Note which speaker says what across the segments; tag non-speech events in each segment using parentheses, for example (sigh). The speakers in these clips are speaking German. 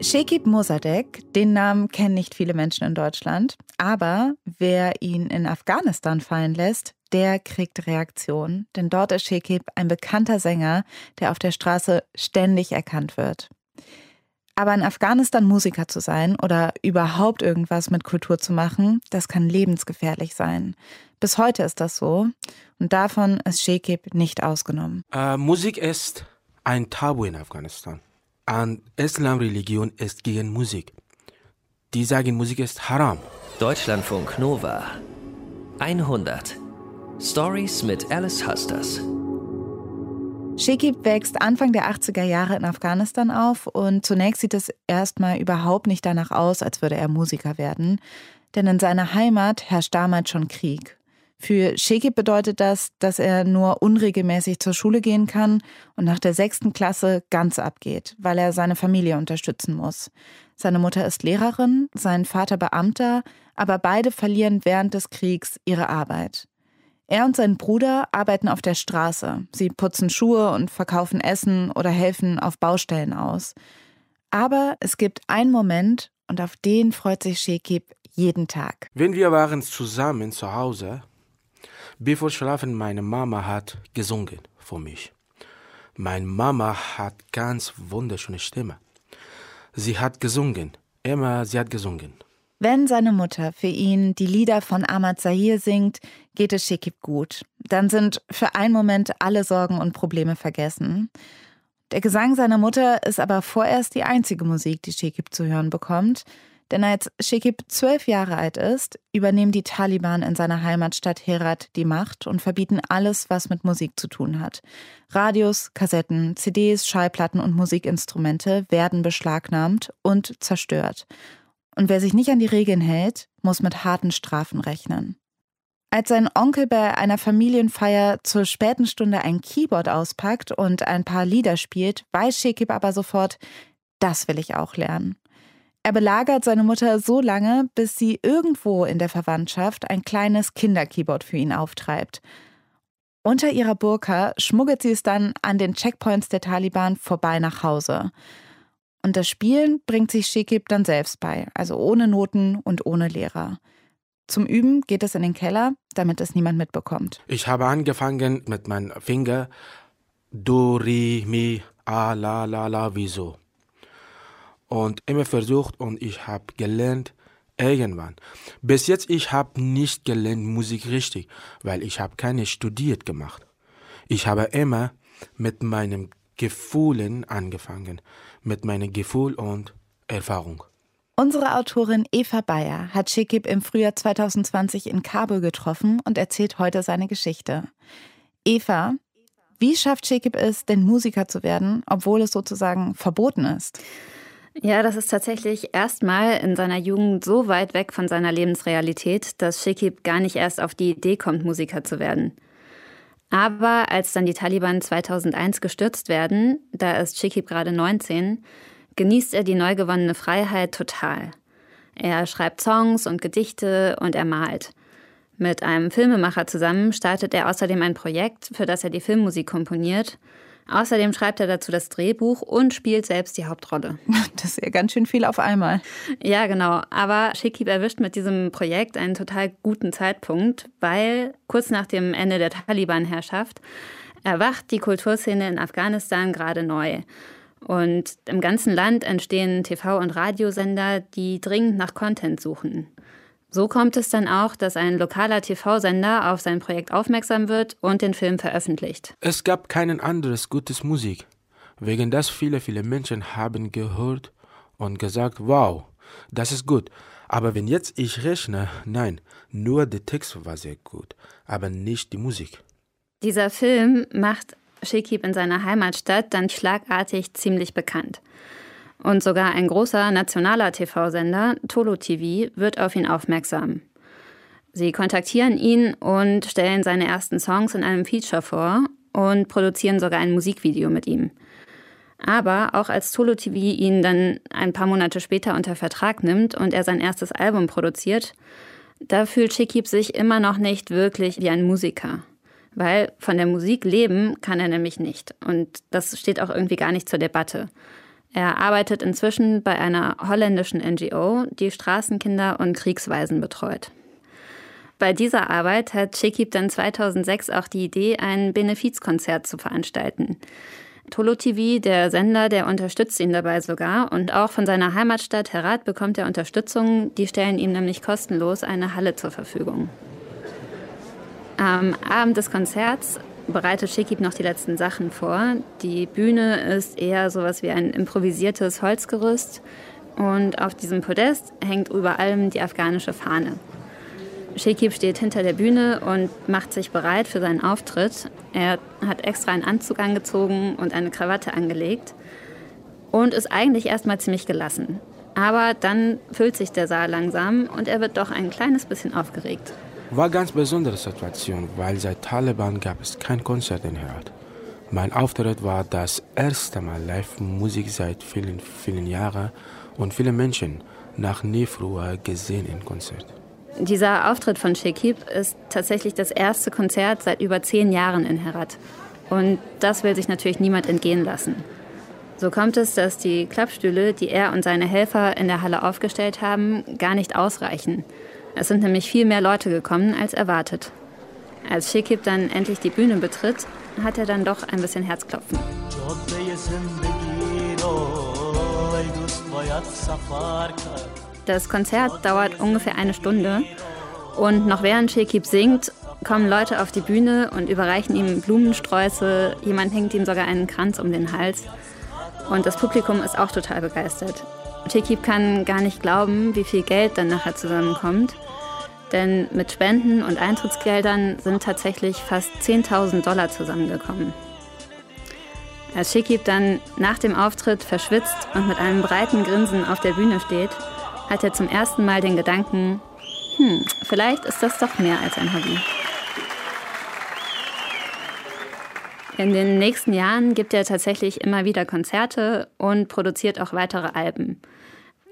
Speaker 1: Shekib Mossadegh, den Namen kennen nicht viele Menschen in Deutschland, aber wer ihn in Afghanistan fallen lässt, der kriegt Reaktion. Denn dort ist Shekib ein bekannter Sänger, der auf der Straße ständig erkannt wird. Aber in Afghanistan Musiker zu sein oder überhaupt irgendwas mit Kultur zu machen, das kann lebensgefährlich sein. Bis heute ist das so und davon ist Shekib nicht ausgenommen.
Speaker 2: Äh, Musik ist ein Tabu in Afghanistan an Islamreligion ist gegen Musik. Die sagen, Musik ist haram.
Speaker 3: Deutschlandfunk Nova 100 Stories mit Alice Husters.
Speaker 1: Shekib wächst Anfang der 80er Jahre in Afghanistan auf und zunächst sieht es erstmal überhaupt nicht danach aus, als würde er Musiker werden. Denn in seiner Heimat herrscht damals schon Krieg. Für Shekib bedeutet das, dass er nur unregelmäßig zur Schule gehen kann und nach der sechsten Klasse ganz abgeht, weil er seine Familie unterstützen muss. Seine Mutter ist Lehrerin, sein Vater Beamter, aber beide verlieren während des Kriegs ihre Arbeit. Er und sein Bruder arbeiten auf der Straße. Sie putzen Schuhe und verkaufen Essen oder helfen auf Baustellen aus. Aber es gibt einen Moment, und auf den freut sich Shekib jeden Tag.
Speaker 2: Wenn wir waren zusammen zu Hause, Bevor schlafen, meine Mama hat gesungen für mich. Meine Mama hat ganz wunderschöne Stimme. Sie hat gesungen. Immer, sie hat gesungen.
Speaker 1: Wenn seine Mutter für ihn die Lieder von Ahmad Zahir singt, geht es Shekib gut. Dann sind für einen Moment alle Sorgen und Probleme vergessen. Der Gesang seiner Mutter ist aber vorerst die einzige Musik, die Shekib zu hören bekommt. Denn als Shekib zwölf Jahre alt ist, übernehmen die Taliban in seiner Heimatstadt Herat die Macht und verbieten alles, was mit Musik zu tun hat. Radios, Kassetten, CDs, Schallplatten und Musikinstrumente werden beschlagnahmt und zerstört. Und wer sich nicht an die Regeln hält, muss mit harten Strafen rechnen. Als sein Onkel bei einer Familienfeier zur späten Stunde ein Keyboard auspackt und ein paar Lieder spielt, weiß Shekib aber sofort, das will ich auch lernen. Er belagert seine Mutter so lange, bis sie irgendwo in der Verwandtschaft ein kleines Kinderkeyboard für ihn auftreibt. Unter ihrer Burka schmuggelt sie es dann an den Checkpoints der Taliban vorbei nach Hause. Und das Spielen bringt sich Shekib dann selbst bei, also ohne Noten und ohne Lehrer. Zum Üben geht es in den Keller, damit es niemand mitbekommt.
Speaker 2: Ich habe angefangen mit meinem Finger Do, Ri, Mi, A, La, La, La, Wieso und immer versucht und ich habe gelernt irgendwann. Bis jetzt ich habe nicht gelernt Musik richtig, weil ich habe keine studiert gemacht. Ich habe immer mit meinen Gefühlen angefangen, mit meinem Gefühl und Erfahrung.
Speaker 1: Unsere Autorin Eva Bayer hat Shekib im Frühjahr 2020 in Kabul getroffen und erzählt heute seine Geschichte. Eva, wie schafft Shekib es, denn Musiker zu werden, obwohl es sozusagen verboten ist?
Speaker 4: Ja, das ist tatsächlich erstmal in seiner Jugend so weit weg von seiner Lebensrealität, dass Shekib gar nicht erst auf die Idee kommt, Musiker zu werden. Aber als dann die Taliban 2001 gestürzt werden, da ist Shekib gerade 19, genießt er die neu gewonnene Freiheit total. Er schreibt Songs und Gedichte und er malt. Mit einem Filmemacher zusammen startet er außerdem ein Projekt, für das er die Filmmusik komponiert Außerdem schreibt er dazu das Drehbuch und spielt selbst die Hauptrolle. (laughs)
Speaker 1: Das ist ja ganz schön viel auf einmal.
Speaker 4: Ja, genau. Aber Shekib erwischt mit diesem Projekt einen total guten Zeitpunkt, weil kurz nach dem Ende der Taliban-Herrschaft erwacht die Kulturszene in Afghanistan gerade neu. Und im ganzen Land entstehen TV- und Radiosender, die dringend nach Content suchen. So kommt es dann auch, dass ein lokaler TV-Sender auf sein Projekt aufmerksam wird und den Film veröffentlicht.
Speaker 2: Es gab kein anderes gutes Musik. Wegen das viele, viele Menschen haben gehört und gesagt, wow, das ist gut. Aber wenn jetzt ich rechne, nein, nur der Text war sehr gut, aber nicht die Musik.
Speaker 4: Dieser Film macht Shekib in seiner Heimatstadt dann schlagartig ziemlich bekannt. Und sogar ein großer nationaler TV-Sender, Tolo TV, wird auf ihn aufmerksam. Sie kontaktieren ihn und stellen seine ersten Songs in einem Feature vor und produzieren sogar ein Musikvideo mit ihm. Aber auch als Tolo TV ihn dann ein paar Monate später unter Vertrag nimmt und er sein erstes Album produziert, da fühlt Shekib sich immer noch nicht wirklich wie ein Musiker. Weil von der Musik leben kann er nämlich nicht. Und das steht auch irgendwie gar nicht zur Debatte. Er arbeitet inzwischen bei einer holländischen NGO, die Straßenkinder und Kriegsweisen betreut. Bei dieser Arbeit hat Shekib dann 2006 auch die Idee, ein Benefizkonzert zu veranstalten. Tolo TV, der Sender, der unterstützt ihn dabei sogar. Und auch von seiner Heimatstadt Herat bekommt er Unterstützung. Die stellen ihm nämlich kostenlos eine Halle zur Verfügung. Am Abend des Konzerts bereitet Shekib noch die letzten Sachen vor. Die Bühne ist eher sowas wie ein improvisiertes Holzgerüst. Und auf diesem Podest hängt über allem die afghanische Fahne. Shekib steht hinter der Bühne und macht sich bereit für seinen Auftritt. Er hat extra einen Anzug angezogen und eine Krawatte angelegt und ist eigentlich erstmal ziemlich gelassen. Aber dann füllt sich der Saal langsam und er wird doch ein kleines bisschen aufgeregt.
Speaker 2: War eine ganz besondere Situation, weil seit Taliban gab es kein Konzert in Herat. Mein Auftritt war das erste Mal Live-Musik seit vielen, vielen Jahren und viele Menschen nach nie früher gesehen im Konzert.
Speaker 4: Dieser Auftritt von Shekib ist tatsächlich das erste Konzert seit über zehn Jahren in Herat. Und das will sich natürlich niemand entgehen lassen. So kommt es, dass die Klappstühle, die er und seine Helfer in der Halle aufgestellt haben, gar nicht ausreichen. Es sind nämlich viel mehr Leute gekommen als erwartet. Als Shekib dann endlich die Bühne betritt, hat er dann doch ein bisschen Herzklopfen. Das Konzert dauert ungefähr eine Stunde und noch während Shekib singt, kommen Leute auf die Bühne und überreichen ihm Blumensträuße. Jemand hängt ihm sogar einen Kranz um den Hals. Und das Publikum ist auch total begeistert. Shekib kann gar nicht glauben, wie viel Geld dann nachher zusammenkommt. Denn mit Spenden und Eintrittsgeldern sind tatsächlich fast 10.000 Dollar zusammengekommen. Als Shekib dann nach dem Auftritt verschwitzt und mit einem breiten Grinsen auf der Bühne steht, hat er zum ersten Mal den Gedanken, hm, vielleicht ist das doch mehr als ein Hobby. In den nächsten Jahren gibt er tatsächlich immer wieder Konzerte und produziert auch weitere Alben.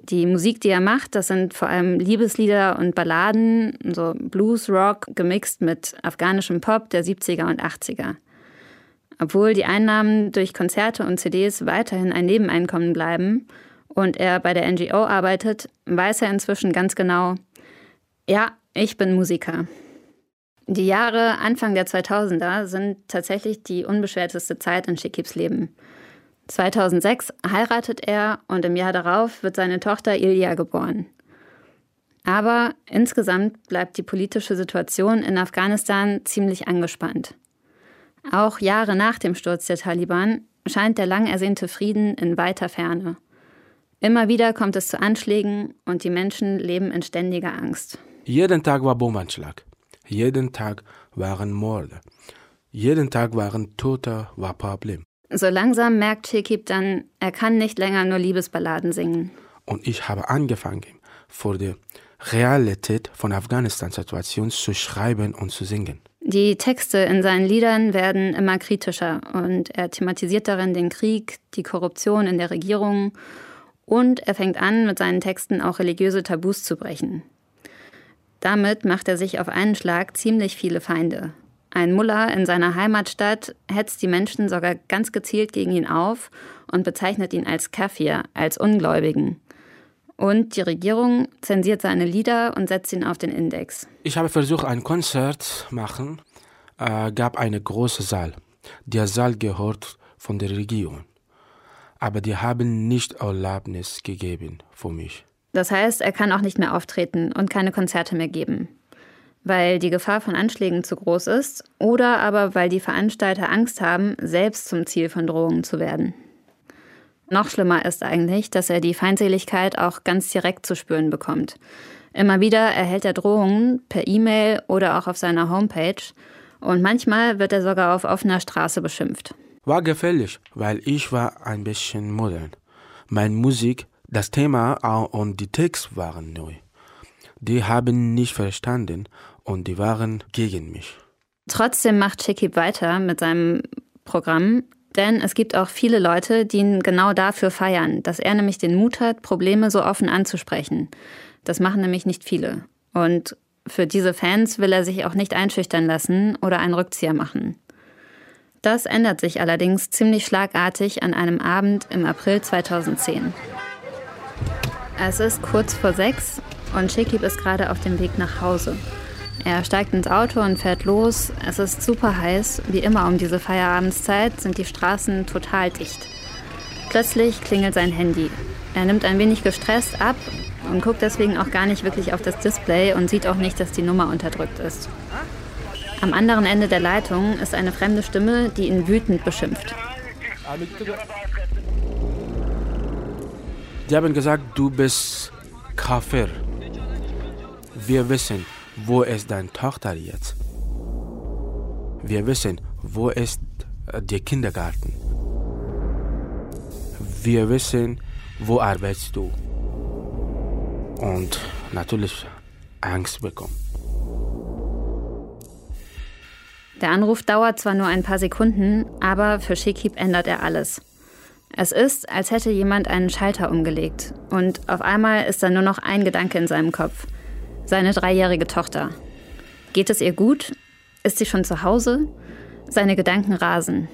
Speaker 4: Die Musik, die er macht, das sind vor allem Liebeslieder und Balladen, so Blues, Rock, gemixt mit afghanischem Pop der 70er und 80er. Obwohl die Einnahmen durch Konzerte und CDs weiterhin ein Nebeneinkommen bleiben, und er bei der NGO arbeitet, weiß er inzwischen ganz genau, ja, ich bin Musiker. Die Jahre Anfang der 2000er sind tatsächlich die unbeschwerteste Zeit in Shekibs Leben. 2006 heiratet er und im Jahr darauf wird seine Tochter Ilya geboren. Aber insgesamt bleibt die politische Situation in Afghanistan ziemlich angespannt. Auch Jahre nach dem Sturz der Taliban scheint der lang ersehnte Frieden in weiter Ferne. Immer wieder kommt es zu Anschlägen und die Menschen leben in ständiger Angst.
Speaker 2: Jeden Tag war Bombenschlag. Jeden Tag waren Morde. Jeden Tag waren Tote, war Problem.
Speaker 4: So langsam merkt Shekib dann, er kann nicht länger nur Liebesballaden singen.
Speaker 2: Und ich habe angefangen, vor der Realität von Afghanistan-Situation zu schreiben und zu singen.
Speaker 4: Die Texte in seinen Liedern werden immer kritischer und er thematisiert darin den Krieg, die Korruption in der Regierung und er fängt an, mit seinen Texten auch religiöse Tabus zu brechen. Damit macht er sich auf einen Schlag ziemlich viele Feinde. Ein Mullah in seiner Heimatstadt hetzt die Menschen sogar ganz gezielt gegen ihn auf und bezeichnet ihn als Kafir, als Ungläubigen. Und die Regierung zensiert seine Lieder und setzt ihn auf den Index.
Speaker 2: Ich habe versucht, ein Konzert zu machen, äh, gab einen großen Saal. Der Saal gehört von der Regierung aber die haben nicht Erlaubnis gegeben für mich.
Speaker 4: Das heißt, er kann auch nicht mehr auftreten und keine Konzerte mehr geben, weil die Gefahr von Anschlägen zu groß ist oder aber weil die Veranstalter Angst haben, selbst zum Ziel von Drohungen zu werden. Noch schlimmer ist eigentlich, dass er die Feindseligkeit auch ganz direkt zu spüren bekommt. Immer wieder erhält er Drohungen per E-Mail oder auch auf seiner Homepage und manchmal wird er sogar auf offener Straße beschimpft.
Speaker 2: War gefährlich, weil ich war ein bisschen modern. Meine Musik, das Thema und die Texte waren neu. Die haben nicht verstanden und die waren gegen mich.
Speaker 4: Trotzdem macht Shekib weiter mit seinem Programm, denn es gibt auch viele Leute, die ihn genau dafür feiern, dass er nämlich den Mut hat, Probleme so offen anzusprechen. Das machen nämlich nicht viele. Und für diese Fans will er sich auch nicht einschüchtern lassen oder einen Rückzieher machen. Das ändert sich allerdings ziemlich schlagartig an einem Abend im April 2010. Es ist kurz vor sechs und Shekib ist gerade auf dem Weg nach Hause. Er steigt ins Auto und fährt los. Es ist super heiß. Wie immer um diese Feierabendszeit sind die Straßen total dicht. Plötzlich klingelt sein Handy. Er nimmt ein wenig gestresst ab und guckt deswegen auch gar nicht wirklich auf das Display und sieht auch nicht, dass die Nummer unterdrückt ist. Am anderen Ende der Leitung ist eine fremde Stimme, die ihn wütend beschimpft.
Speaker 2: Die haben gesagt, du bist Kafir. Wir wissen, wo ist deine Tochter jetzt? Wir wissen, wo ist der Kindergarten? Wir wissen, wo arbeitest du? Und natürlich Angst bekommen.
Speaker 4: Der Anruf dauert zwar nur ein paar Sekunden, aber für Shekib ändert er alles. Es ist, als hätte jemand einen Schalter umgelegt und auf einmal ist da nur noch ein Gedanke in seinem Kopf. Seine dreijährige Tochter. Geht es ihr gut? Ist sie schon zu Hause? Seine Gedanken rasen.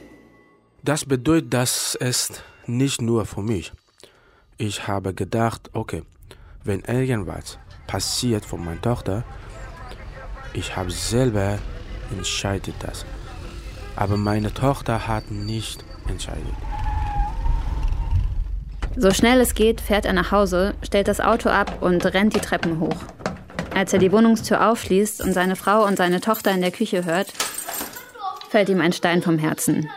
Speaker 2: Das bedeutet, dass es nicht nur für mich. Ich habe gedacht, okay, wenn irgendwas passiert von meiner Tochter, ich habe selber entscheidet das. Aber meine Tochter hat nicht entscheidet.
Speaker 4: So schnell es geht, fährt er nach Hause, stellt das Auto ab und rennt die Treppen hoch. Als er die Wohnungstür aufschließt und seine Frau und seine Tochter in der Küche hört, fällt ihm ein Stein vom Herzen.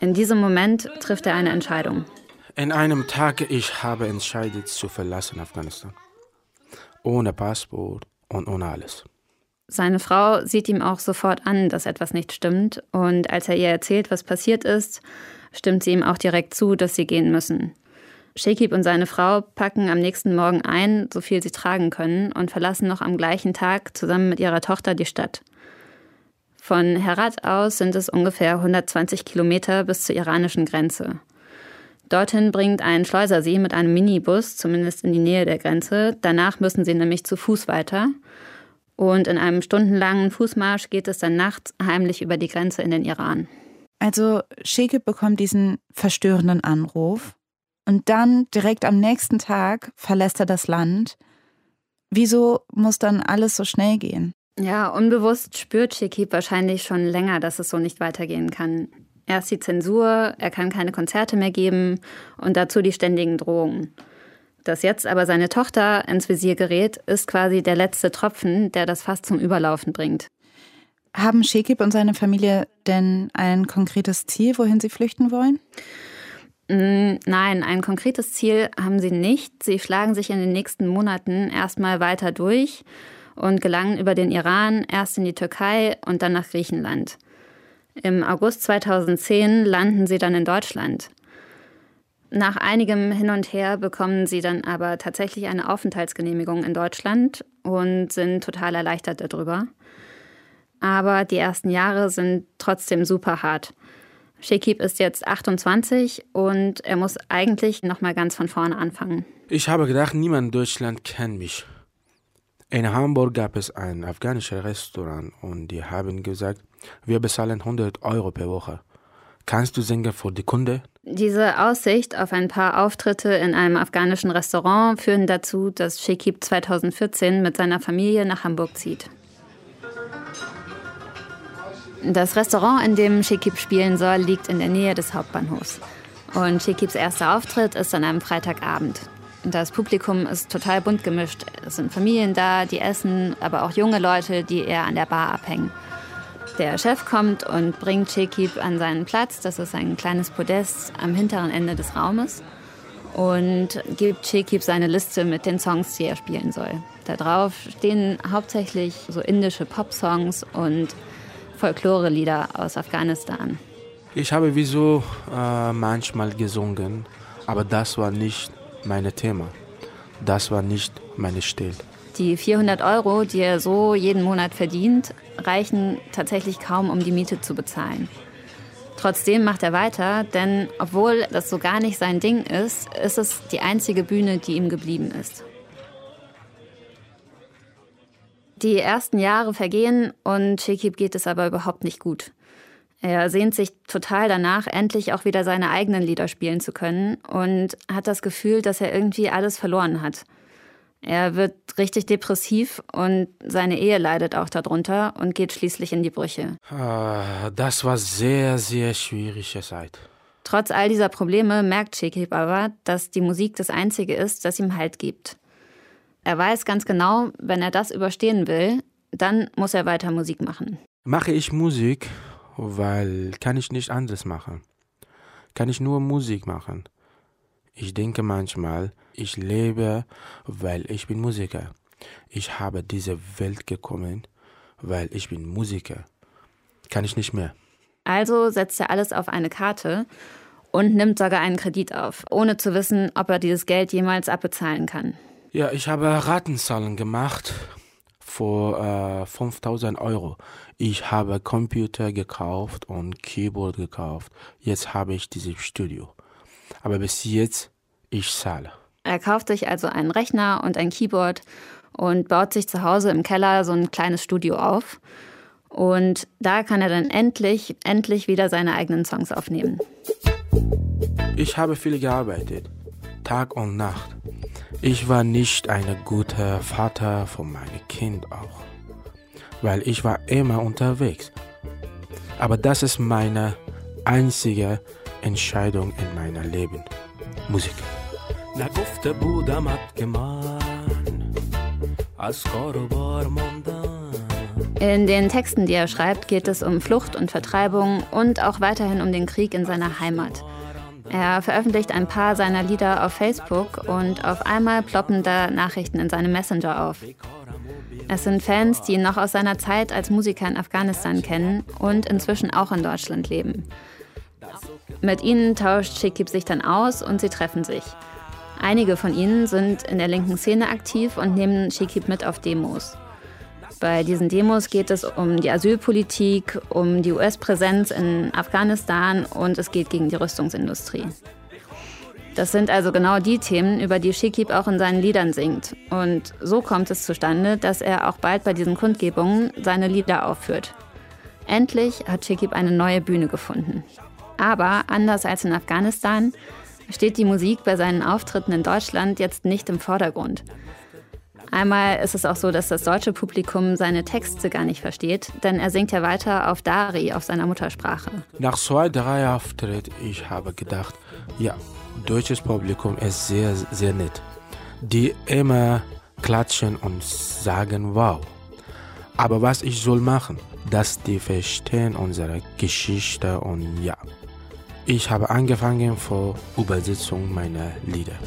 Speaker 4: In diesem Moment trifft er eine Entscheidung.
Speaker 2: In einem Tag, ich habe entscheidet zu verlassen Afghanistan. Ohne Passport und ohne alles.
Speaker 4: Seine Frau sieht ihm auch sofort an, dass etwas nicht stimmt. Und als er ihr erzählt, was passiert ist, stimmt sie ihm auch direkt zu, dass sie gehen müssen. Shekib und seine Frau packen am nächsten Morgen ein, so viel sie tragen können, und verlassen noch am gleichen Tag zusammen mit ihrer Tochter die Stadt. Von Herat aus sind es ungefähr 120 Kilometer bis zur iranischen Grenze. Dorthin bringt ein Schleuser sie mit einem Minibus, zumindest in die Nähe der Grenze. Danach müssen sie nämlich zu Fuß weiter. Und in einem stundenlangen Fußmarsch geht es dann nachts heimlich über die Grenze in den Iran.
Speaker 1: Also Shekib bekommt diesen verstörenden Anruf und dann direkt am nächsten Tag verlässt er das Land. Wieso muss dann alles so schnell gehen?
Speaker 4: Ja, unbewusst spürt Shekib wahrscheinlich schon länger, dass es so nicht weitergehen kann. Erst die Zensur, er kann keine Konzerte mehr geben und dazu die ständigen Drohungen. Dass jetzt aber seine Tochter ins Visier gerät, ist quasi der letzte Tropfen, der das fast zum Überlaufen bringt.
Speaker 1: Haben Shekib und seine Familie denn ein konkretes Ziel, wohin sie flüchten wollen?
Speaker 4: Mm, nein, ein konkretes Ziel haben sie nicht. Sie schlagen sich in den nächsten Monaten erstmal weiter durch und gelangen über den Iran erst in die Türkei und dann nach Griechenland. Im August 2010 landen sie dann in Deutschland. Nach einigem Hin und Her bekommen sie dann aber tatsächlich eine Aufenthaltsgenehmigung in Deutschland und sind total erleichtert darüber. Aber die ersten Jahre sind trotzdem super hart. Shekib ist jetzt 28 und er muss eigentlich noch mal ganz von vorne anfangen.
Speaker 2: Ich habe gedacht, niemand in Deutschland kennt mich. In Hamburg gab es ein afghanisches Restaurant und die haben gesagt, wir bezahlen 100 Euro per Woche. Kannst du singen für die Kunde?
Speaker 4: Diese Aussicht auf ein paar Auftritte in einem afghanischen Restaurant führen dazu, dass Shekib 2014 mit seiner Familie nach Hamburg zieht. Das Restaurant, in dem Shekib spielen soll, liegt in der Nähe des Hauptbahnhofs. Und Shekibs erster Auftritt ist an einem Freitagabend. Das Publikum ist total bunt gemischt. Es sind Familien da, die essen, aber auch junge Leute, die eher an der Bar abhängen. Der Chef kommt und bringt Shekib an seinen Platz. Das ist ein kleines Podest am hinteren Ende des Raumes. Und gibt Shekib seine Liste mit den Songs, die er spielen soll. Da drauf stehen hauptsächlich so indische Popsongs und Folklore-Lieder aus Afghanistan.
Speaker 2: Ich habe wieso äh, manchmal gesungen, aber das war nicht mein Thema. Das war nicht meine Stil.
Speaker 4: Die 400 Euro, die er so jeden Monat verdient, reichen tatsächlich kaum, um die Miete zu bezahlen. Trotzdem macht er weiter, denn obwohl das so gar nicht sein Ding ist, ist es die einzige Bühne, die ihm geblieben ist. Die ersten Jahre vergehen und Shekib geht es aber überhaupt nicht gut. Er sehnt sich total danach, endlich auch wieder seine eigenen Lieder spielen zu können und hat das Gefühl, dass er irgendwie alles verloren hat. Er wird richtig depressiv und seine Ehe leidet auch darunter und geht schließlich in die Brüche.
Speaker 2: Ah, das war sehr, sehr schwierige Zeit.
Speaker 4: Trotz all dieser Probleme merkt Shekib aber, dass die Musik das Einzige ist, das ihm Halt gibt. Er weiß ganz genau, wenn er das überstehen will, dann muss er weiter Musik machen.
Speaker 2: Mache ich Musik, weil kann ich nicht anders machen. Kann ich nur Musik machen. Ich denke manchmal, ich lebe, weil ich bin Musiker. Ich habe diese Welt gekommen, weil ich bin Musiker. Kann ich nicht mehr.
Speaker 4: Also setzt er alles auf eine Karte und nimmt sogar einen Kredit auf, ohne zu wissen, ob er dieses Geld jemals abbezahlen kann.
Speaker 2: Ja, ich habe Ratenzahlen gemacht für äh, 5000 Euro. Ich habe Computer gekauft und Keyboard gekauft. Jetzt habe ich dieses Studio. Aber bis jetzt, ich zahle.
Speaker 4: Er kauft sich also einen Rechner und ein Keyboard und baut sich zu Hause im Keller so ein kleines Studio auf. Und da kann er dann endlich, endlich wieder seine eigenen Songs aufnehmen.
Speaker 2: Ich habe viel gearbeitet, Tag und Nacht. Ich war nicht ein guter Vater für mein Kind auch, weil ich war immer unterwegs. Aber das ist meine einzige Entscheidung in meinem Leben. Musik.
Speaker 4: In den Texten, die er schreibt, geht es um Flucht und Vertreibung und auch weiterhin um den Krieg in seiner Heimat. Er veröffentlicht ein paar seiner Lieder auf Facebook und auf einmal ploppen da Nachrichten in seinem Messenger auf. Es sind Fans, die ihn noch aus seiner Zeit als Musiker in Afghanistan kennen und inzwischen auch in Deutschland leben. Mit ihnen tauscht Shikib sich dann aus und sie treffen sich. Einige von ihnen sind in der linken Szene aktiv und nehmen Shikib mit auf Demos. Bei diesen Demos geht es um die Asylpolitik, um die US-Präsenz in Afghanistan und es geht gegen die Rüstungsindustrie. Das sind also genau die Themen, über die Shikib auch in seinen Liedern singt. Und so kommt es zustande, dass er auch bald bei diesen Kundgebungen seine Lieder aufführt. Endlich hat Shikib eine neue Bühne gefunden. Aber anders als in Afghanistan steht die Musik bei seinen Auftritten in Deutschland jetzt nicht im Vordergrund. Einmal ist es auch so, dass das deutsche Publikum seine Texte gar nicht versteht, denn er singt ja weiter auf Dari, auf seiner Muttersprache.
Speaker 2: Nach zwei, drei Auftritten, ich habe gedacht, ja, deutsches Publikum ist sehr, sehr nett. Die immer klatschen und sagen wow. Aber was ich soll machen, dass die verstehen unsere Geschichte und ja. Ich habe angefangen vor Übersetzung meiner Lieder.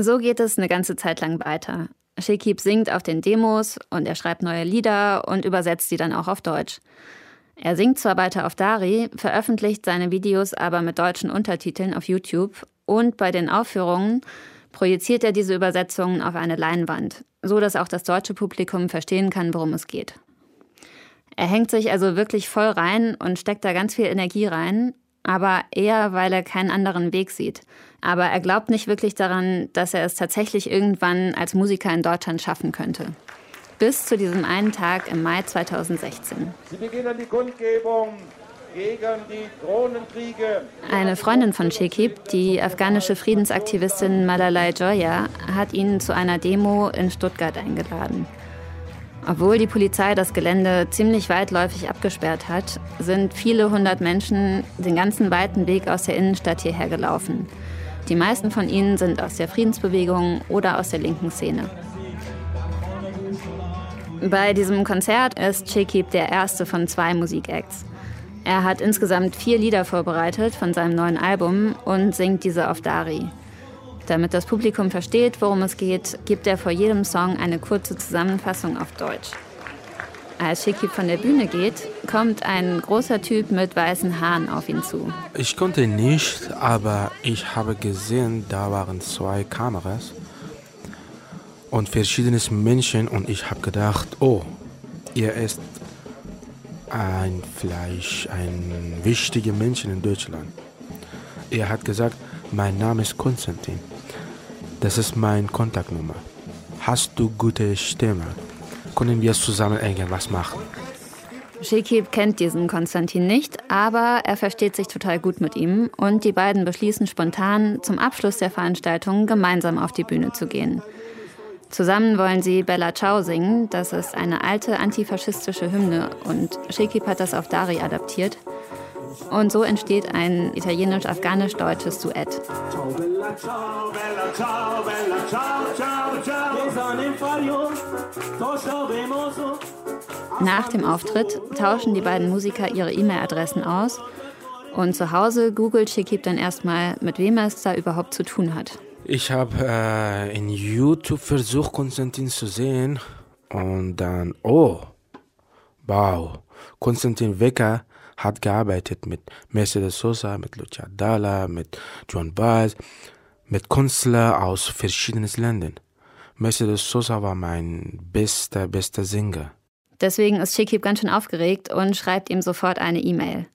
Speaker 4: So geht es eine ganze Zeit lang weiter. Shekib singt auf den Demos und er schreibt neue Lieder und übersetzt sie dann auch auf Deutsch. Er singt zwar weiter auf Dari, veröffentlicht seine Videos aber mit deutschen Untertiteln auf YouTube und bei den Aufführungen projiziert er diese Übersetzungen auf eine Leinwand, so dass auch das deutsche Publikum verstehen kann, worum es geht. Er hängt sich also wirklich voll rein und steckt da ganz viel Energie rein, aber eher, weil er keinen anderen Weg sieht. Aber er glaubt nicht wirklich daran, dass er es tatsächlich irgendwann als Musiker in Deutschland schaffen könnte. Bis zu diesem einen Tag im Mai 2016. Sie beginnen die Kundgebung gegen die Drohnenkriege. Eine Freundin von Shekib, die afghanische Friedensaktivistin Malalai Joya, hat ihn zu einer Demo in Stuttgart eingeladen. Obwohl die Polizei das Gelände ziemlich weitläufig abgesperrt hat, sind viele hundert Menschen den ganzen weiten Weg aus der Innenstadt hierher gelaufen. Die meisten von ihnen sind aus der Friedensbewegung oder aus der linken Szene. Bei diesem Konzert ist Chekib der erste von zwei Musikacts. Er hat insgesamt vier Lieder vorbereitet von seinem neuen Album und singt diese auf Dari. Damit das Publikum versteht, worum es geht, gibt er vor jedem Song eine kurze Zusammenfassung auf Deutsch. Als Shiki von der Bühne geht, kommt ein großer Typ mit weißen Haaren auf ihn zu.
Speaker 2: Ich konnte nicht, aber ich habe gesehen, da waren zwei Kameras und verschiedene Menschen und ich habe gedacht, oh, er ist ein Fleisch, ein wichtiger Mensch in Deutschland. Er hat gesagt, mein Name ist Konstantin. Das ist meine Kontaktnummer. Hast du gute Stimme? Können wir zusammen irgendwas machen?
Speaker 4: Shekib kennt diesen Konstantin nicht, aber er versteht sich total gut mit ihm und die beiden beschließen spontan, zum Abschluss der Veranstaltung gemeinsam auf die Bühne zu gehen. Zusammen wollen sie Bella Ciao singen, das ist eine alte antifaschistische Hymne und Shekib hat das auf Dari adaptiert. Und so entsteht ein italienisch-afghanisch-deutsches Duett. Nach dem Auftritt tauschen die beiden Musiker ihre E-Mail-Adressen aus und zu Hause googelt Shekib dann erstmal, mit wem er es da überhaupt zu tun hat.
Speaker 2: Ich habe äh, in YouTube versucht, Konstantin zu sehen und dann, oh, wow, Konstantin Wecker hat gearbeitet mit Mercedes Sosa, mit Lucia Dalla, mit John Baez, mit Künstlern aus verschiedenen Ländern. Mercedes Sosa war mein bester, bester Sänger.
Speaker 4: Deswegen ist Shekib ganz schön aufgeregt und schreibt ihm sofort eine E-Mail.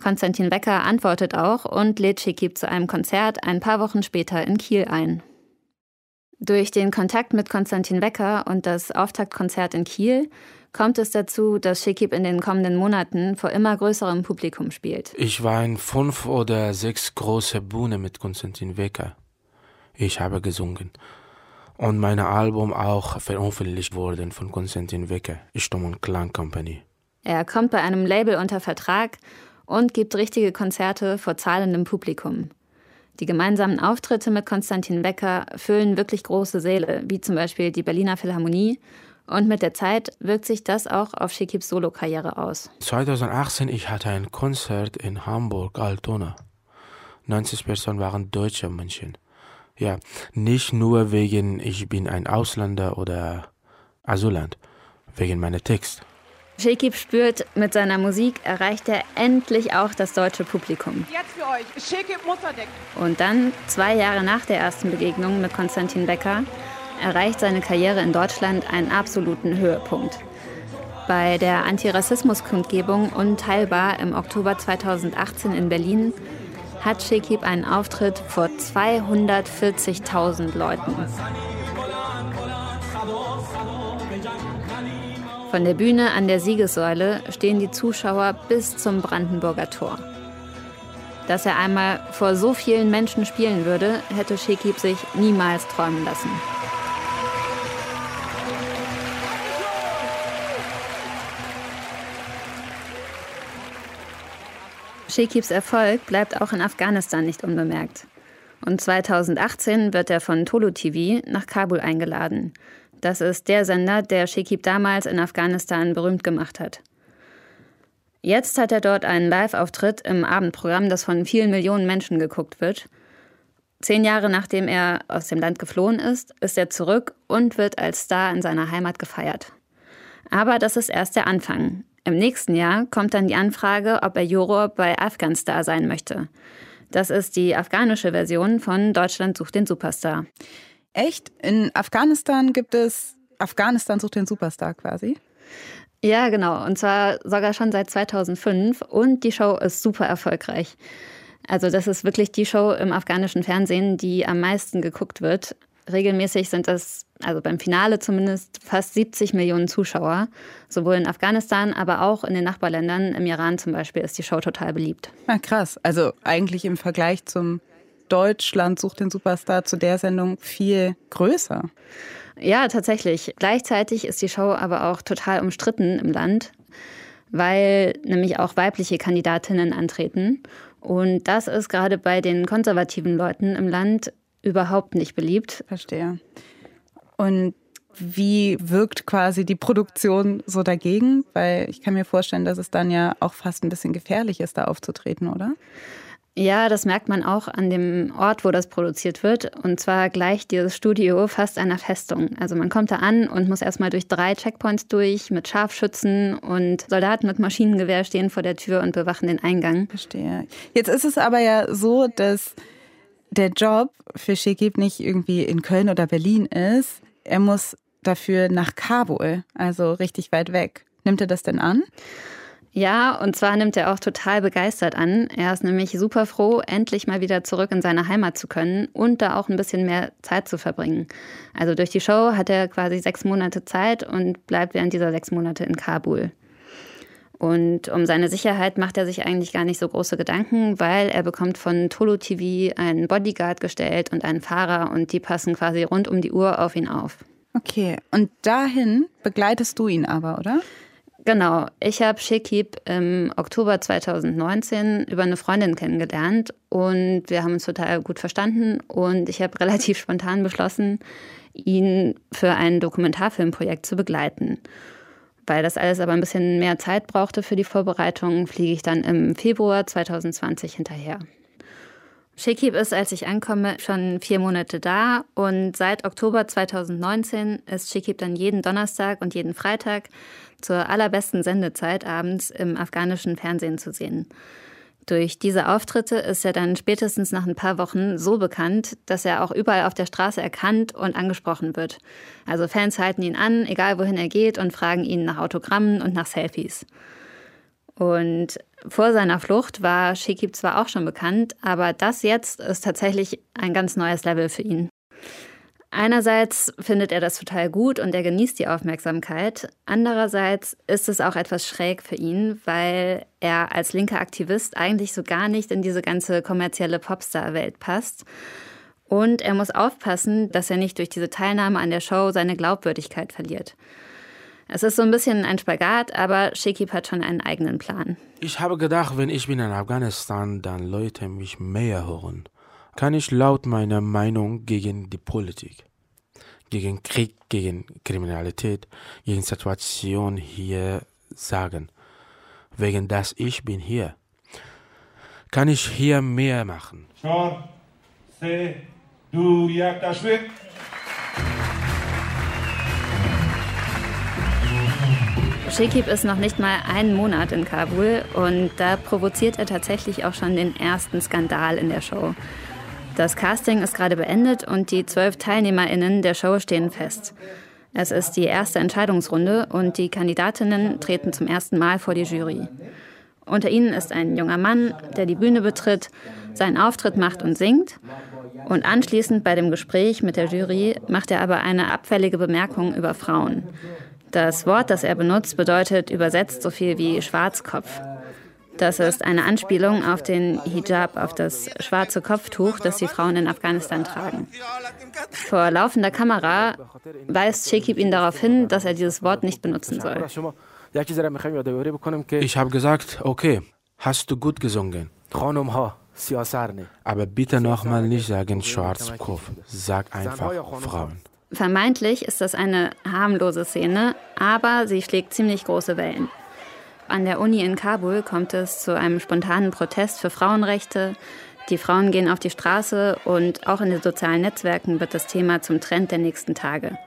Speaker 4: Konstantin Wecker antwortet auch und lädt Shekib zu einem Konzert ein paar Wochen später in Kiel ein. Durch den Kontakt mit Konstantin Wecker und das Auftaktkonzert in Kiel kommt es dazu, dass Shekib in den kommenden Monaten vor immer größerem Publikum spielt.
Speaker 2: Ich war in fünf oder sechs große Bühne mit Konstantin Wecker. Ich habe gesungen. Und mein Album auch veröffentlicht wurde von Konstantin Wecker, Stimm- und Klang Company.
Speaker 4: Er kommt bei einem Label unter Vertrag und gibt richtige Konzerte vor zahlendem Publikum. Die gemeinsamen Auftritte mit Konstantin Wecker füllen wirklich große Säle, wie zum Beispiel die Berliner Philharmonie und mit der Zeit wirkt sich das auch auf Shekibs Solokarriere aus.
Speaker 2: 2018 ich hatte ein Konzert in Hamburg, Altona. 90 Personen waren deutsche Menschen. Ja, nicht nur wegen ich bin ein Ausländer oder Asylant, wegen meiner Text.
Speaker 4: Shekib spürt, mit seiner Musik erreicht er endlich auch das deutsche Publikum.
Speaker 5: Jetzt für euch, Shekib Mutterdeck.
Speaker 4: Und dann, zwei Jahre nach der ersten Begegnung mit Konstantin Becker, erreicht seine Karriere in Deutschland einen absoluten Höhepunkt. Bei der Antirassismus-Kundgebung Unteilbar im Oktober 2018 in Berlin hat Shekib einen Auftritt vor 240.000 Leuten. Von der Bühne an der Siegessäule stehen die Zuschauer bis zum Brandenburger Tor. Dass er einmal vor so vielen Menschen spielen würde, hätte Shekib sich niemals träumen lassen. Shekibs Erfolg bleibt auch in Afghanistan nicht unbemerkt. Und 2018 wird er von Tolo TV nach Kabul eingeladen. Das ist der Sender, der Shekib damals in Afghanistan berühmt gemacht hat. Jetzt hat er dort einen Live-Auftritt im Abendprogramm, das von vielen Millionen Menschen geguckt wird. Zehn Jahre nachdem er aus dem Land geflohen ist, ist er zurück und wird als Star in seiner Heimat gefeiert. Aber das ist erst der Anfang. Im nächsten Jahr kommt dann die Anfrage, ob er Juror bei Afghanstar sein möchte. Das ist die afghanische Version von Deutschland sucht den Superstar.
Speaker 1: Echt? In Afghanistan gibt es Afghanistan sucht den Superstar quasi?
Speaker 4: Ja, genau. Und zwar sogar schon seit 2005. Und die Show ist super erfolgreich. Also das ist wirklich die Show im afghanischen Fernsehen, die am meisten geguckt wird. Regelmäßig sind es, also beim Finale zumindest, fast 70 Millionen Zuschauer. Sowohl in Afghanistan, aber auch in den Nachbarländern. Im Iran zum Beispiel ist die Show total beliebt.
Speaker 1: Na krass. Also eigentlich im Vergleich zum Deutschland sucht den Superstar zu der Sendung viel größer.
Speaker 4: Ja, tatsächlich. Gleichzeitig ist die Show aber auch total umstritten im Land, weil nämlich auch weibliche Kandidatinnen antreten. Und das ist gerade bei den konservativen Leuten im Land überhaupt nicht beliebt.
Speaker 1: Verstehe. Und wie wirkt quasi die Produktion so dagegen? Weil ich kann mir vorstellen, dass es dann ja auch fast ein bisschen gefährlich ist, da aufzutreten, oder?
Speaker 4: Ja, das merkt man auch an dem Ort, wo das produziert wird. Und zwar gleich dieses Studio fast einer Festung. Also man kommt da an und muss erstmal durch drei Checkpoints durch mit Scharfschützen und Soldaten mit Maschinengewehr stehen vor der Tür und bewachen den Eingang.
Speaker 1: Verstehe. Jetzt ist es aber ja so, dass der Job für Shekib nicht irgendwie in Köln oder Berlin ist. Er muss dafür nach Kabul, also richtig weit weg. Nimmt er das denn an?
Speaker 4: Ja, und zwar nimmt er auch total begeistert an. Er ist nämlich super froh, endlich mal wieder zurück in seine Heimat zu können und da auch ein bisschen mehr Zeit zu verbringen. Also durch die Show hat er quasi sechs Monate Zeit und bleibt während dieser sechs Monate in Kabul. Und um seine Sicherheit macht er sich eigentlich gar nicht so große Gedanken, weil er bekommt von Tolo TV einen Bodyguard gestellt und einen Fahrer und die passen quasi rund um die Uhr auf ihn auf.
Speaker 1: Okay, und dahin begleitest du ihn aber, oder?
Speaker 4: Genau, ich habe Shekib im Oktober 2019 über eine Freundin kennengelernt und wir haben uns total gut verstanden und ich habe (laughs) relativ spontan beschlossen, ihn für ein Dokumentarfilmprojekt zu begleiten. Weil das alles aber ein bisschen mehr Zeit brauchte für die Vorbereitung, fliege ich dann im Februar 2020 hinterher. Shekib ist, als ich ankomme, schon vier Monate da und seit Oktober 2019 ist Shekib dann jeden Donnerstag und jeden Freitag zur allerbesten Sendezeit abends im afghanischen Fernsehen zu sehen. Durch diese Auftritte ist er dann spätestens nach ein paar Wochen so bekannt, dass er auch überall auf der Straße erkannt und angesprochen wird. Also Fans halten ihn an, egal wohin er geht, und fragen ihn nach Autogrammen und nach Selfies. Und vor seiner Flucht war Shekib zwar auch schon bekannt, aber das jetzt ist tatsächlich ein ganz neues Level für ihn. Einerseits findet er das total gut und er genießt die Aufmerksamkeit. Andererseits ist es auch etwas schräg für ihn, weil er als linker Aktivist eigentlich so gar nicht in diese ganze kommerzielle Popstar-Welt passt. Und er muss aufpassen, dass er nicht durch diese Teilnahme an der Show seine Glaubwürdigkeit verliert. Es ist so ein bisschen ein Spagat, aber Shekib hat schon einen eigenen Plan.
Speaker 2: Ich habe gedacht, wenn ich bin in Afghanistan, dann Leute mich mehr hören kann ich laut meiner Meinung gegen die Politik, gegen Krieg, gegen Kriminalität, gegen Situation hier sagen. Wegen das ich bin hier. Kann ich hier mehr machen.
Speaker 4: Shekib ist noch nicht mal einen Monat in Kabul und da provoziert er tatsächlich auch schon den ersten Skandal in der Show. Das Casting ist gerade beendet und die zwölf TeilnehmerInnen der Show stehen fest. Es ist die erste Entscheidungsrunde und die Kandidatinnen treten zum ersten Mal vor die Jury. Unter ihnen ist ein junger Mann, der die Bühne betritt, seinen Auftritt macht und singt. Und anschließend bei dem Gespräch mit der Jury macht er aber eine abfällige Bemerkung über Frauen. Das Wort, das er benutzt, bedeutet übersetzt so viel wie Schwarzkopf. Das ist eine Anspielung auf den Hijab, auf das schwarze Kopftuch, das die Frauen in Afghanistan tragen. Vor laufender Kamera weist Shekib ihn darauf hin, dass er dieses Wort nicht benutzen soll.
Speaker 2: Ich habe gesagt, okay, hast du gut gesungen. Aber bitte nochmal nicht sagen Schwarzkopf, sag einfach Frauen.
Speaker 4: Vermeintlich ist das eine harmlose Szene, aber sie schlägt ziemlich große Wellen. An der Uni in Kabul kommt es zu einem spontanen Protest für Frauenrechte. Die Frauen gehen auf die Straße und auch in den sozialen Netzwerken wird das Thema zum Trend der nächsten Tage.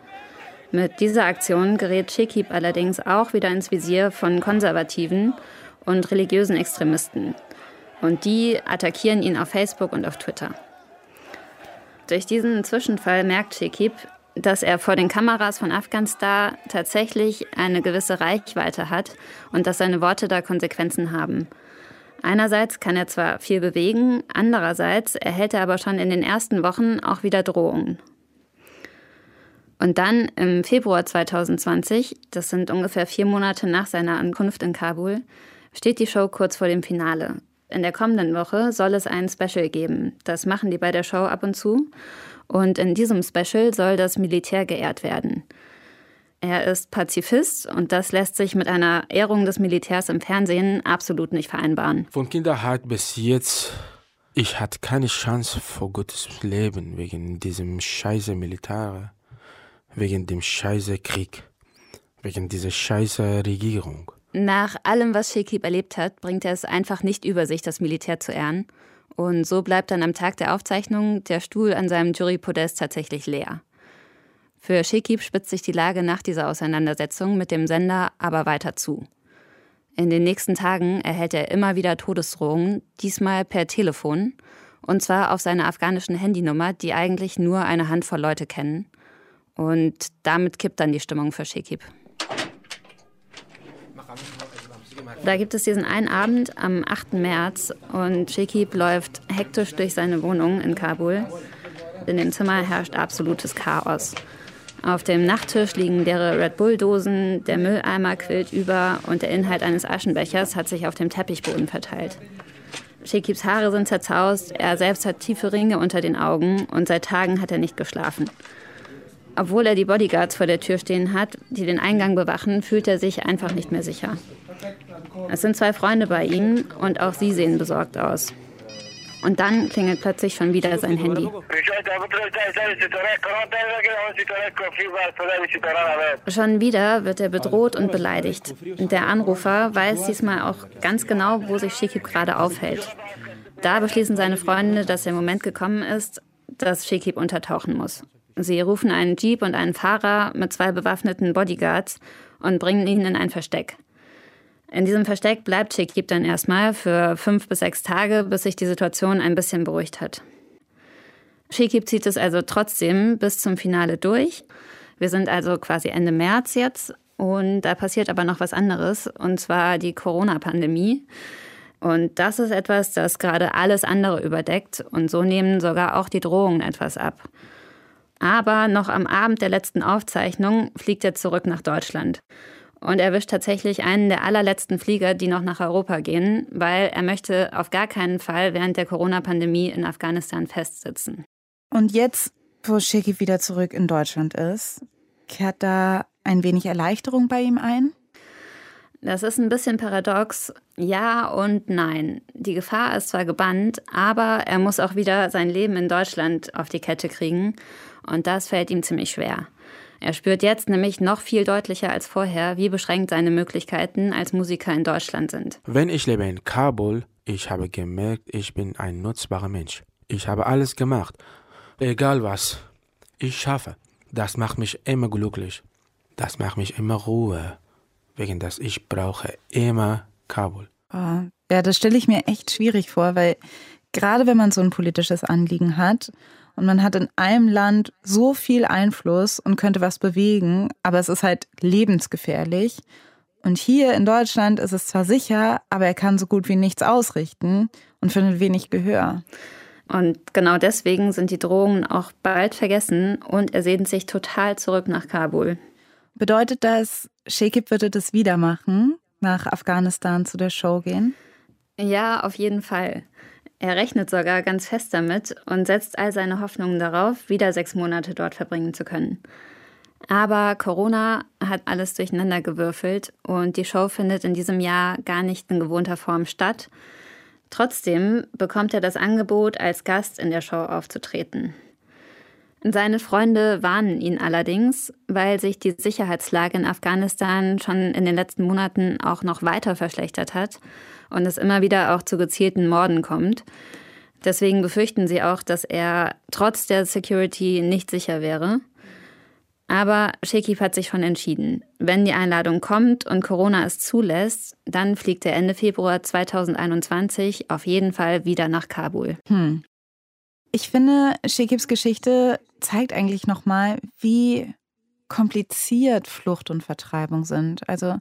Speaker 4: Mit dieser Aktion gerät Shekib allerdings auch wieder ins Visier von Konservativen und religiösen Extremisten. Und die attackieren ihn auf Facebook und auf Twitter. Durch diesen Zwischenfall merkt Shekib, dass er vor den Kameras von Afghanistan tatsächlich eine gewisse Reichweite hat und dass seine Worte da Konsequenzen haben. Einerseits kann er zwar viel bewegen, andererseits erhält er aber schon in den ersten Wochen auch wieder Drohungen. Und dann im Februar 2020, das sind ungefähr vier Monate nach seiner Ankunft in Kabul, steht die Show kurz vor dem Finale. In der kommenden Woche soll es ein Special geben. Das machen die bei der Show ab und zu. Und in diesem Special soll das Militär geehrt werden. Er ist Pazifist und das lässt sich mit einer Ehrung des Militärs im Fernsehen absolut nicht vereinbaren.
Speaker 2: Von Kinderheit bis jetzt, ich hatte keine Chance vor Gottes Leben wegen diesem scheiße Militär, wegen dem scheiße Krieg, wegen dieser scheiße Regierung.
Speaker 4: Nach allem, was Shekib erlebt hat, bringt er es einfach nicht über sich, das Militär zu ehren. Und so bleibt dann am Tag der Aufzeichnung der Stuhl an seinem Jurypodest tatsächlich leer. Für Shekib spitzt sich die Lage nach dieser Auseinandersetzung mit dem Sender aber weiter zu. In den nächsten Tagen erhält er immer wieder Todesdrohungen, diesmal per Telefon, und zwar auf seiner afghanischen Handynummer, die eigentlich nur eine Handvoll Leute kennen. Und damit kippt dann die Stimmung für Shekib. Da gibt es diesen einen Abend am 8. März und Shekib läuft hektisch durch seine Wohnung in Kabul. In dem Zimmer herrscht absolutes Chaos. Auf dem Nachttisch liegen leere Red Bull-Dosen, der Mülleimer quillt über und der Inhalt eines Aschenbechers hat sich auf dem Teppichboden verteilt. Shekibs Haare sind zerzaust, er selbst hat tiefe Ringe unter den Augen und seit Tagen hat er nicht geschlafen. Obwohl er die Bodyguards vor der Tür stehen hat, die den Eingang bewachen, fühlt er sich einfach nicht mehr sicher. Es sind zwei Freunde bei ihm und auch sie sehen besorgt aus. Und dann klingelt plötzlich schon wieder sein Handy. Schon wieder wird er bedroht und beleidigt. Der Anrufer weiß diesmal auch ganz genau, wo sich Shekib gerade aufhält. Da beschließen seine Freunde, dass der Moment gekommen ist, dass Shekib untertauchen muss. Sie rufen einen Jeep und einen Fahrer mit zwei bewaffneten Bodyguards und bringen ihn in ein Versteck. In diesem Versteck bleibt Shekib dann erstmal für fünf bis sechs Tage, bis sich die Situation ein bisschen beruhigt hat. Shekib zieht es also trotzdem bis zum Finale durch. Wir sind also quasi Ende März jetzt und da passiert aber noch was anderes, und zwar die Corona-Pandemie. Und das ist etwas, das gerade alles andere überdeckt und so nehmen sogar auch die Drohungen etwas ab. Aber noch am Abend der letzten Aufzeichnung fliegt er zurück nach Deutschland und erwischt tatsächlich einen der allerletzten Flieger, die noch nach Europa gehen, weil er möchte auf gar keinen Fall während der Corona-Pandemie in Afghanistan festsitzen.
Speaker 1: Und jetzt, wo Sheki wieder zurück in Deutschland ist, kehrt da ein wenig Erleichterung bei ihm ein?
Speaker 4: Das ist ein bisschen paradox. Ja und nein. Die Gefahr ist zwar gebannt, aber er muss auch wieder sein Leben in Deutschland auf die Kette kriegen. Und das fällt ihm ziemlich schwer. Er spürt jetzt nämlich noch viel deutlicher als vorher, wie beschränkt seine Möglichkeiten als Musiker in Deutschland sind.
Speaker 2: Wenn ich lebe in Kabul, ich habe gemerkt, ich bin ein nutzbarer Mensch. Ich habe alles gemacht, egal was. Ich schaffe. Das macht mich immer glücklich. Das macht mich immer Ruhe. Wegen das ich brauche immer Kabul.
Speaker 1: Oh, ja, das stelle ich mir echt schwierig vor, weil gerade wenn man so ein politisches Anliegen hat und man hat in einem Land so viel Einfluss und könnte was bewegen, aber es ist halt lebensgefährlich. Und hier in Deutschland ist es zwar sicher, aber er kann so gut wie nichts ausrichten und findet wenig Gehör.
Speaker 4: Und genau deswegen sind die Drohungen auch bald vergessen und er sehnt sich total zurück nach Kabul.
Speaker 1: Bedeutet das, Shekib würde das wieder machen, nach Afghanistan zu der Show gehen?
Speaker 4: Ja, auf jeden Fall. Er rechnet sogar ganz fest damit und setzt all seine Hoffnungen darauf, wieder sechs Monate dort verbringen zu können. Aber Corona hat alles durcheinander gewürfelt und die Show findet in diesem Jahr gar nicht in gewohnter Form statt. Trotzdem bekommt er das Angebot, als Gast in der Show aufzutreten. Seine Freunde warnen ihn allerdings, weil sich die Sicherheitslage in Afghanistan schon in den letzten Monaten auch noch weiter verschlechtert hat und es immer wieder auch zu gezielten Morden kommt. Deswegen befürchten sie auch, dass er trotz der Security nicht sicher wäre. Aber Shekib hat sich schon entschieden. Wenn die Einladung kommt und Corona es zulässt, dann fliegt er Ende Februar 2021 auf jeden Fall wieder nach Kabul.
Speaker 1: Hm. Ich finde, Shekibs Geschichte zeigt eigentlich nochmal, wie kompliziert Flucht und Vertreibung sind. Also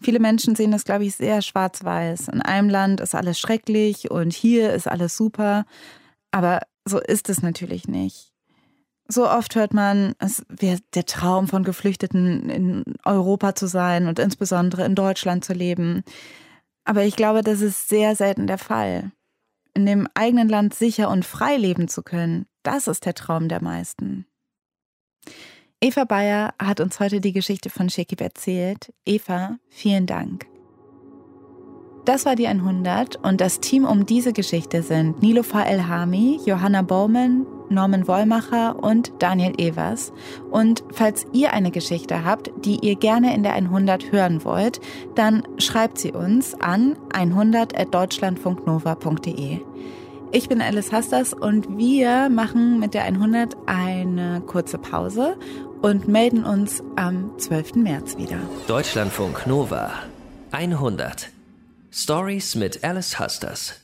Speaker 1: viele Menschen sehen das, glaube ich, sehr schwarz-weiß. In einem Land ist alles schrecklich und hier ist alles super. Aber so ist es natürlich nicht. So oft hört man, es wäre der Traum von Geflüchteten in Europa zu sein und insbesondere in Deutschland zu leben. Aber ich glaube, das ist sehr selten der Fall. In dem eigenen Land sicher und frei leben zu können, das ist der Traum der meisten. Eva Bayer hat uns heute die Geschichte von Shekib erzählt. Eva, vielen Dank. Das war die 100 und das Team um diese Geschichte sind Nilofa Elhami, Johanna Bowman, Norman Wollmacher und Daniel Evers. Und falls ihr eine Geschichte habt, die ihr gerne in der 100 hören wollt, dann schreibt sie uns an 100.deutschlandfunknova.de. Ich bin Alice Hastas und wir machen mit der 100 eine kurze Pause und melden uns am 12. März wieder.
Speaker 3: Deutschlandfunk Nova 100 Stories mit Alice Hastas.